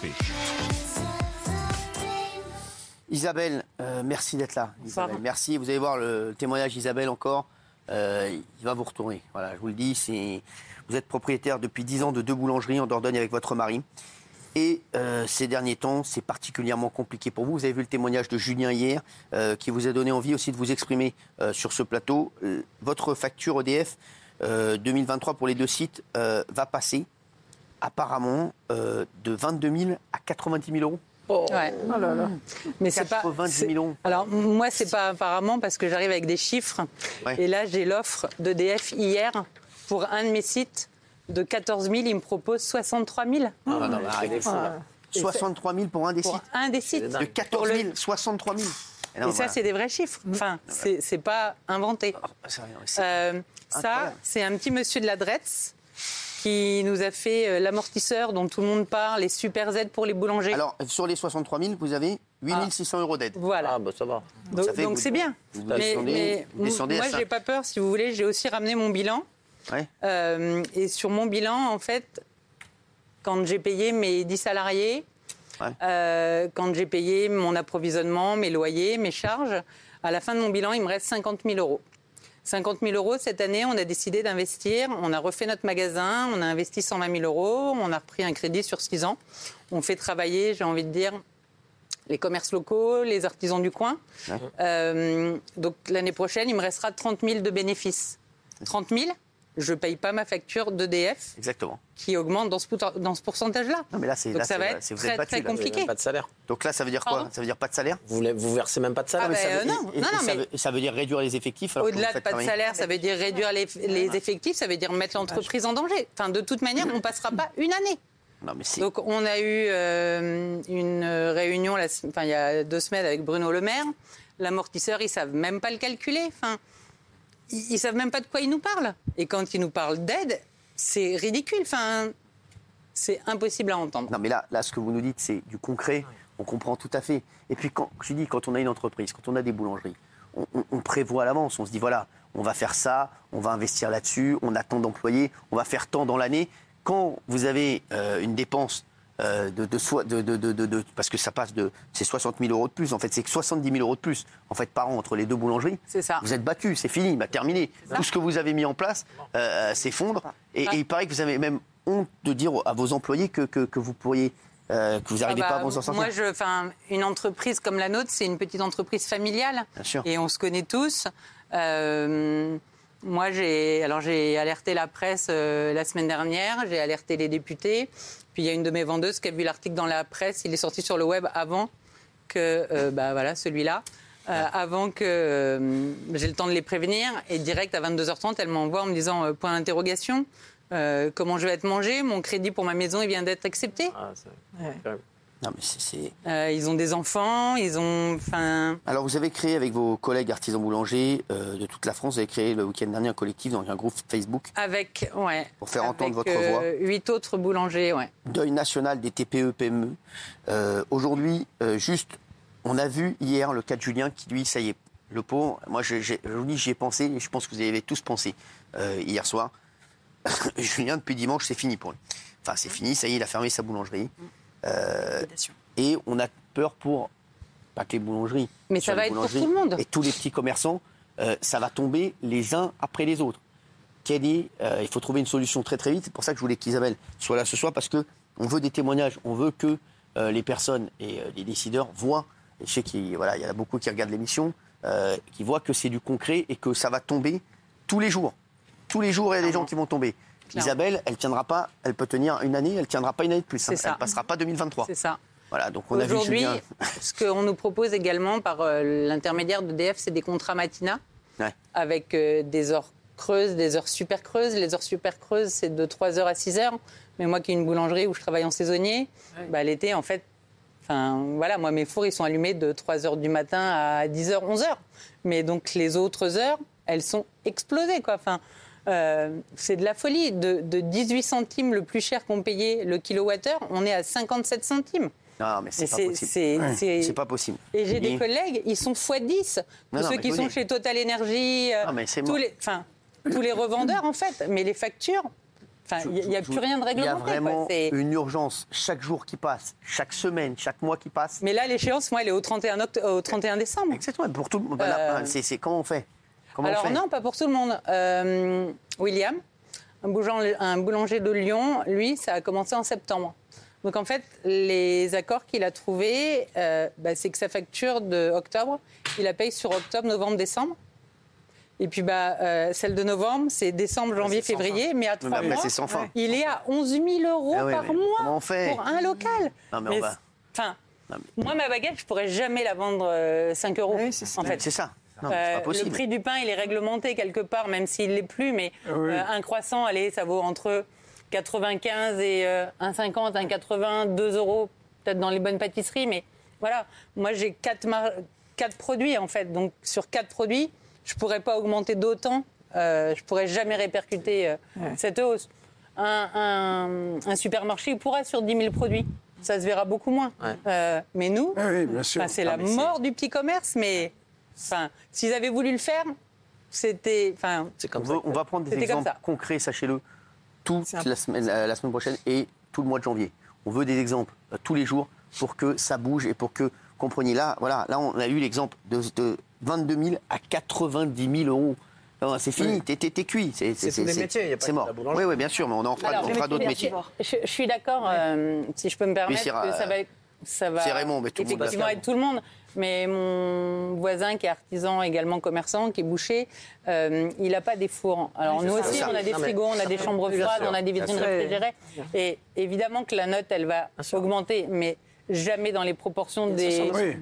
café. Isabelle, euh, merci d'être là. Isabelle, merci. Vous allez voir le témoignage d'Isabelle encore. Euh, il va vous retourner. Voilà, je vous le dis. C'est... Vous êtes propriétaire depuis 10 ans de deux boulangeries en Dordogne avec votre mari. Et euh, ces derniers temps, c'est particulièrement compliqué pour vous. Vous avez vu le témoignage de Julien hier, euh, qui vous a donné envie aussi de vous exprimer euh, sur ce plateau. Votre facture EDF euh, 2023 pour les deux sites euh, va passer apparemment euh, de 22 000 à 90 000 euros. Ouais. Mais c'est pas. 90 c'est- 000 euros. Alors moi, c'est pas apparemment parce que j'arrive avec des chiffres. Ouais. Et là, j'ai l'offre d'EDF hier pour un de mes sites de 14 000. Il me propose 63 000 Ah, non, mais arrêtez. 63 000 pour un des pour sites. un des sites. De 14 000, 63 000. Et non, Et ça, voilà. c'est des vrais chiffres. Enfin, c'est c'est pas inventé. Ah, rien, c'est- Euh, ça, c'est un petit monsieur de la Dretz qui nous a fait euh, l'amortisseur dont tout le monde parle, les super aides pour les boulangers. Alors, sur les 63 000, vous avez 8 600 euros d'aide. voilà. Ah, bah ça va. Donc ça fait donc vous- c'est bien. vous Mais, descendez- mais vous descendez à moi, j'ai pas peur. Si vous voulez, j'ai aussi ramené mon bilan. Ouais. Euh, et sur mon bilan, en fait, quand j'ai payé mes 10 salariés, Ouais. euh, quand j'ai payé mon approvisionnement, mes loyers, mes charges, à la fin de mon bilan, il me reste 50 000 euros. 50 000 euros, cette année, on a décidé d'investir. On a refait notre magasin, on a investi 120 000 euros, on a repris un crédit sur 6 ans. On fait travailler, j'ai envie de dire, les commerces locaux, les artisans du coin. Euh, donc l'année prochaine, il me restera 30 000 de bénéfices. 30 000, je ne paye pas ma facture d'EDF Exactement. qui augmente dans ce, pourta- dans ce pourcentage-là. Non, mais là, c'est Donc là, ça c'est- va être c'est- vous très, battu, compliqué. pas de salaire. Donc là, ça veut dire quoi? Pardon? Ça veut dire pas de salaire? Vous, voulez- vous versez même pas de salaire. Ah, ça veut- dire réduire les effectifs Au-delà de pas de salaire, ça veut dire réduire les, les effectifs, ça veut dire mettre l'entreprise en danger. Enfin, de toute manière, on ne passera pas une année. Non, mais c'est. Donc, on a eu euh, une réunion la enfin, il y a deux semaines avec Bruno Le Maire. L'amortisseur, ils savent même pas le calculer. Enfin, ils, ils savent même pas de quoi ils nous parlent. Et quand ils nous parlent d'aide, c'est ridicule. Enfin, c'est impossible à entendre. Non, mais là, là, ce que vous nous dites, c'est du concret. On comprend tout à fait. Et puis, quand je dis, quand on a une entreprise, quand on a des boulangeries, on prévoit à l'avance. On se dit, voilà, on va faire ça, on va investir là-dessus, on a tant d'employés, on va faire tant dans l'année. Quand vous avez euh, une dépense euh, de, de, soi- de, de- de- de- de- parce que ça passe de, c'est 60 000 euros de plus. En fait, c'est que 70 000 euros de plus. En fait, par an entre les deux boulangeries. C'est ça. Vous êtes battu, c'est fini, bah, terminé. Tout ce que vous avez mis en place euh, s'effondre. Et, et il paraît que vous avez même honte de dire à vos employés que, que, que vous pourriez, euh, que vous n'arrivez Ah pas bah, à vous en sortir. Moi, je, une entreprise comme la nôtre, c'est une petite entreprise familiale. Bien sûr. Et on se connaît tous. Euh, moi, j'ai, alors j'ai alerté la presse euh, la semaine dernière. J'ai alerté les députés. Puis il y a une de mes vendeuses qui a vu l'article dans la presse. Il est sorti sur le web avant que, euh, bah voilà, celui-là. euh, avant que euh, j'ai le temps de les prévenir. Et direct à 22h30, elle m'envoie en me disant euh, point d'interrogation. euh, comment je vais être mangé Mon crédit pour ma maison, il vient d'être accepté. Ah, c'est- Non, mais c'est- Euh, ils ont des enfants, ils ont. Enfin. Alors, vous avez créé avec vos collègues artisans boulangers euh, de toute la France, vous avez créé le week-end dernier un collectif dans un groupe Facebook, Avec. Ouais. Pour faire entendre votre voix. Huit autres boulangers, ouais. Deuil national des TPE, PME. Euh, Aujourd'hui, euh, juste, on a vu hier le cas de Julien qui, lui, ça y est, le pauvre, moi, je, j'ai- je vous dis, j'y ai pensé, et je pense que vous y avez tous pensé euh, hier soir. Julien, depuis dimanche, c'est fini pour lui. Enfin, c'est fini, ça y est, il a fermé sa boulangerie. Euh, et on a peur pour, pas que les boulangeries. Mais ça va être pour tout le monde. Et tous les petits commerçants, euh, ça va tomber les uns après les autres. Kelly, euh, il faut trouver une solution très très vite. C'est pour ça que je voulais qu'Isabelle soit là ce soir, parce que on veut des témoignages, on veut que euh, les personnes et euh, les décideurs voient. Et je sais qu'il voilà, y en a beaucoup qui regardent l'émission, euh, qui voient que c'est du concret et que ça va tomber tous les jours. Tous les jours, il y a des gens qui vont tomber. Clairement. Isabelle, elle tiendra pas, elle peut tenir une année, elle tiendra pas une année de plus. hein. C'est ça. Elle passera pas 2023. C'est ça. Voilà, donc on a vu Aujourd'hui, Julien. ce qu'on nous propose également par euh, l'intermédiaire de DF, c'est des contrats matinat Ouais. avec euh, des heures creuses, des heures super creuses. Les heures super creuses, c'est de 3h à 6h. Mais moi qui ai une boulangerie où je travaille en saisonnier, bah, l'été, en fait, enfin, voilà, moi, mes fours, ils sont allumés de 3h du matin à 10h, 11h. Mais donc, les autres heures, elles sont explosées, quoi. Enfin, euh, c'est de la folie. De, de 18 centimes le plus cher qu'on payait le kilowattheure, on est à 57 centimes. Non, mais c'est pas possible. c'est- Ouais, pas possible. Et j'ai des collègues, ils sont x10. Tous Non, non, ceux qui sont chez Total Energy, euh, Ah, mais c'est tous, les, enfin, tous les revendeurs, en fait. Mais les factures, il n'y a, plus rien de Il y a réglementé. quoi. vraiment C'est- une urgence chaque jour qui passe, chaque semaine, chaque mois qui passe. Mais là, l'échéance, moi, elle est au 31, oct- au 31 décembre. Exactement. Pour tout le monde. Là, Euh, c'est, c'est- comment on fait? Comment Alors on fait non, pas pour tout le monde. Euh, William, un boulanger, un boulanger de Lyon, lui, ça a commencé en septembre. Donc en fait, les accords qu'il a trouvés, euh, bah, c'est que sa facture de octobre, il la paye sur octobre, novembre, décembre. Et puis bah, euh, celle de novembre, c'est décembre, janvier, février, mais à Mais trois mois, fin. il est à 11 000 euros Ah ouais, par mais mois comment on fait pour un local. Non, mais on va- Enfin, Non, moi, ma baguette, je pourrais jamais la vendre euh, 5 euros. Oui, c'est ça. en fait. C'est ça. Non, Euh, pas possible. le prix du pain, il est réglementé quelque part, même s'il l'est plus. Mais euh, un croissant, allez, ça vaut entre 95 et euh, 1,50, 1,80, 2 euros, peut-être dans les bonnes pâtisseries. Mais voilà, moi j'ai quatre, mar- quatre produits en fait. Donc sur quatre produits, je pourrais pas augmenter d'autant. Euh, je pourrais jamais répercuter euh, cette hausse. Un, un- un supermarché, il pourra sur 10 000 produits. Ça se verra beaucoup moins. Euh, mais nous, Ah oui, c'est la mort du petit commerce, mais enfin, s'ils avaient voulu le faire, c'était. Enfin, C'est On, comme veut- ça. on va prendre des exemples ça. concrets, sachez-le, toute la semaine, la, la semaine prochaine et tout le mois de janvier. On veut des exemples euh, tous les jours pour que ça bouge et pour que, compreniez, là, voilà, là on a eu l'exemple de, de 22 000 à 90 000 euros. C'est fini, t'es, cuit. C'est, mort. Oui, oui, bien sûr, mais on en fera, d'autres métiers. Je, je suis d'accord, euh, si je peux me permettre, que ça va, ça va c'est Raymond, mais tout le monde effectivement va être tout le monde. Mais mon voisin qui est artisan, également commerçant, qui est boucher, euh, il n'a pas des fours. Alors nous aussi, on a des frigos, on a des chambres froides, on a des vitrines réfrigérées. Et évidemment que la note, elle va augmenter, mais jamais dans les proportions des... Oui.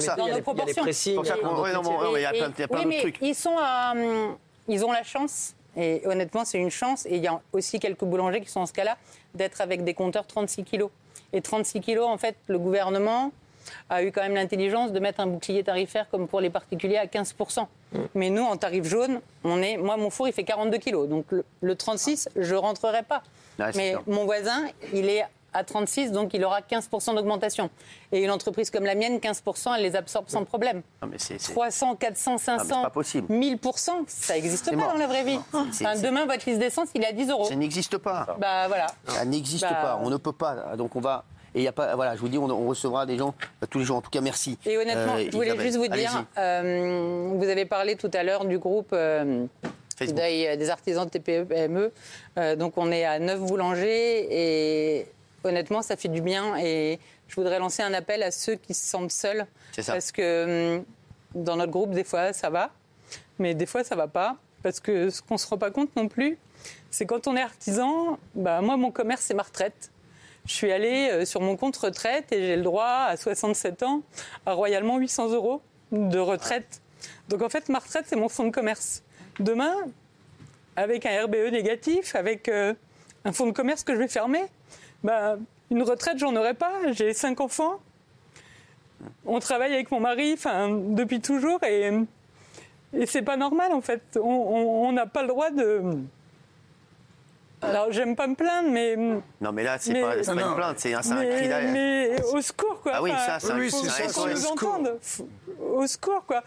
Ça. il y a y a les proportions. pressings, Pour ça qu'on- il y a plein- plein oui, trucs. Ils sont à, hum, ils ont la chance, et honnêtement, c'est une chance. Et il y a aussi quelques boulangers qui sont en ce cas-là d'être avec des compteurs 36 kilos. Et 36 kilos, en fait, le gouvernement a eu quand même l'intelligence de mettre un bouclier tarifaire comme pour les particuliers à 15%. Mais nous, en tarif jaune, on est, moi, mon four, il fait 42 kilos. Donc le, le 36, je rentrerai pas. Ouais, c'est Mais sûr. mon voisin, il est à 36, donc il aura 15% d'augmentation. Et une entreprise comme la mienne, 15%, elle les absorbe sans problème. Non, mais c'est, c'est- 300, 400, 500, pas possible. 1000%, ça n'existe pas mort. dans la vraie vie. Non, Enfin, demain, votre liste d'essence, il est à 10 euros. ça n'existe pas. Bah voilà. Ça n'existe Bah, pas. On ne peut pas. Donc on va. Et il y a pas. Voilà, je vous dis, on, on recevra des gens euh, tous les jours. En tout cas, merci. Et honnêtement, Euh, je voulais Isabelle. juste vous dire, euh, vous avez parlé tout à l'heure du groupe des artisans de TPE PME. Euh, donc on est à 9 boulangers et honnêtement, ça fait du bien. Et je voudrais lancer un appel à ceux qui se sentent seuls. Ça. Parce que hum, dans notre groupe, des fois, ça va, mais des fois, ça va pas. Parce que ce qu'on se rend pas compte non plus, c'est quand on est artisan, bah, moi, mon commerce, c'est ma retraite. Je suis allée euh, sur mon compte retraite et j'ai le droit, à 67 ans, à royalement 800 euros de retraite. Donc en fait, ma retraite, c'est mon fonds de commerce. Demain, avec un RBE négatif, avec euh, un fonds de commerce que je vais fermer, bah, une retraite, j'en aurai pas. J'ai cinq enfants. On travaille avec mon mari depuis toujours et, et c'est pas normal en fait. On n'a pas le droit de. Alors j'aime pas me plaindre, mais. Non, mais là, c'est Mais- pas, c'est pas une plainte, c'est un, un mais, cri d'alerte. mais au secours quoi. Ah oui, ça, c'est un- Oui, un Au secours quoi.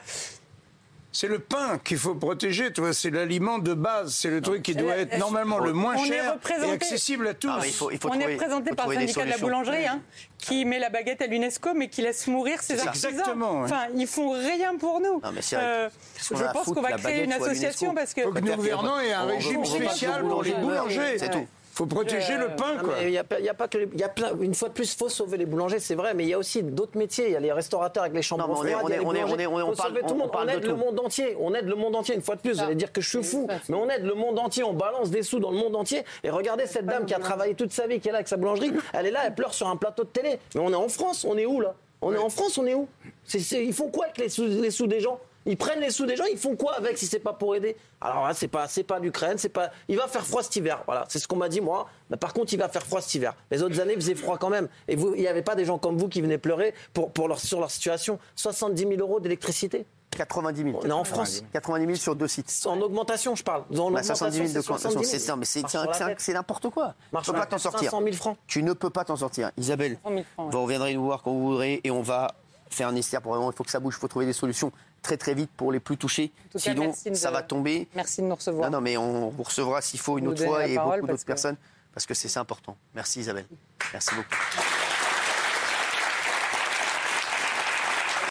C'est le pain qu'il faut protéger, tu vois, c'est l'aliment de base, c'est le truc qui doit être normalement le moins cher et accessible à tous. Ah, il faut, il faut On trouver, est représenté faut par le syndicat de la boulangerie, hein, qui met la baguette à l'UNESCO, mais qui laisse mourir ses artisans. Exactement, ouais. Enfin, ils font rien pour nous. Non, mais. Euh, je pense qu'on va créer une association parce que. faut que nos Peut-être gouvernants aient un régime le spécial pour les boulangers. C'est tout. Faut protéger le pain, quoi. Il y a, pas- il y a pas que les- il y a plein, une fois de plus, il faut sauver les boulangers, c'est vrai, mais il y a aussi d'autres métiers. Il y a les restaurateurs avec les chambres Non, on est- on est- est- est- parle- tout le on monde. parle on de aide le tout. monde entier. On aide le monde entier. Une fois de plus, vous allez dire que je suis fou, mais on aide le monde entier. On balance des sous dans le monde entier. Et regardez cette dame qui a travaillé toute sa vie, qui est là avec sa boulangerie. Elle est là, elle pleure sur un plateau de télé. Mais on est en France. On est où là? On est en France. On est où? C'est- c'est- Ils font quoi avec les sous, les sous des gens? Ils prennent les sous des gens, ils font quoi avec si c'est pas pour aider? Alors là, c'est pas, c'est pas l'Ukraine, c'est pas. Il va faire froid cet hiver. Voilà, c'est ce qu'on m'a dit moi. Mais par contre, il va faire froid cet hiver. Les autres années, il faisait froid quand même. Et vous, il n'y avait pas des gens comme vous qui venaient pleurer pour, pour leur, sur leur situation. 70 000 euros d'électricité 90 000. On est en France. 90 000 sur deux sites. en augmentation, je parle. En Bah, augmentation, 70 000 de c'est 70 consommation. 000. C'est ça, mais c'est n'importe quoi. Tu Marche ne peux pas t'en sortir. 500 000 francs. Tu ne peux pas t'en sortir. Isabelle, 500 000 francs, ouais. vous reviendrez nous voir quand vous voudrez et on va faire un nécessaire pour vraiment, il faut que ça bouge, il faut trouver des solutions très très vite pour les plus touchés. cas, Sinon, de- ça va tomber. Merci de nous recevoir. Non, non, mais on vous recevra s'il faut une Vous autre fois et beaucoup d'autres que- personnes parce que c'est important. Merci Isabelle. Merci beaucoup.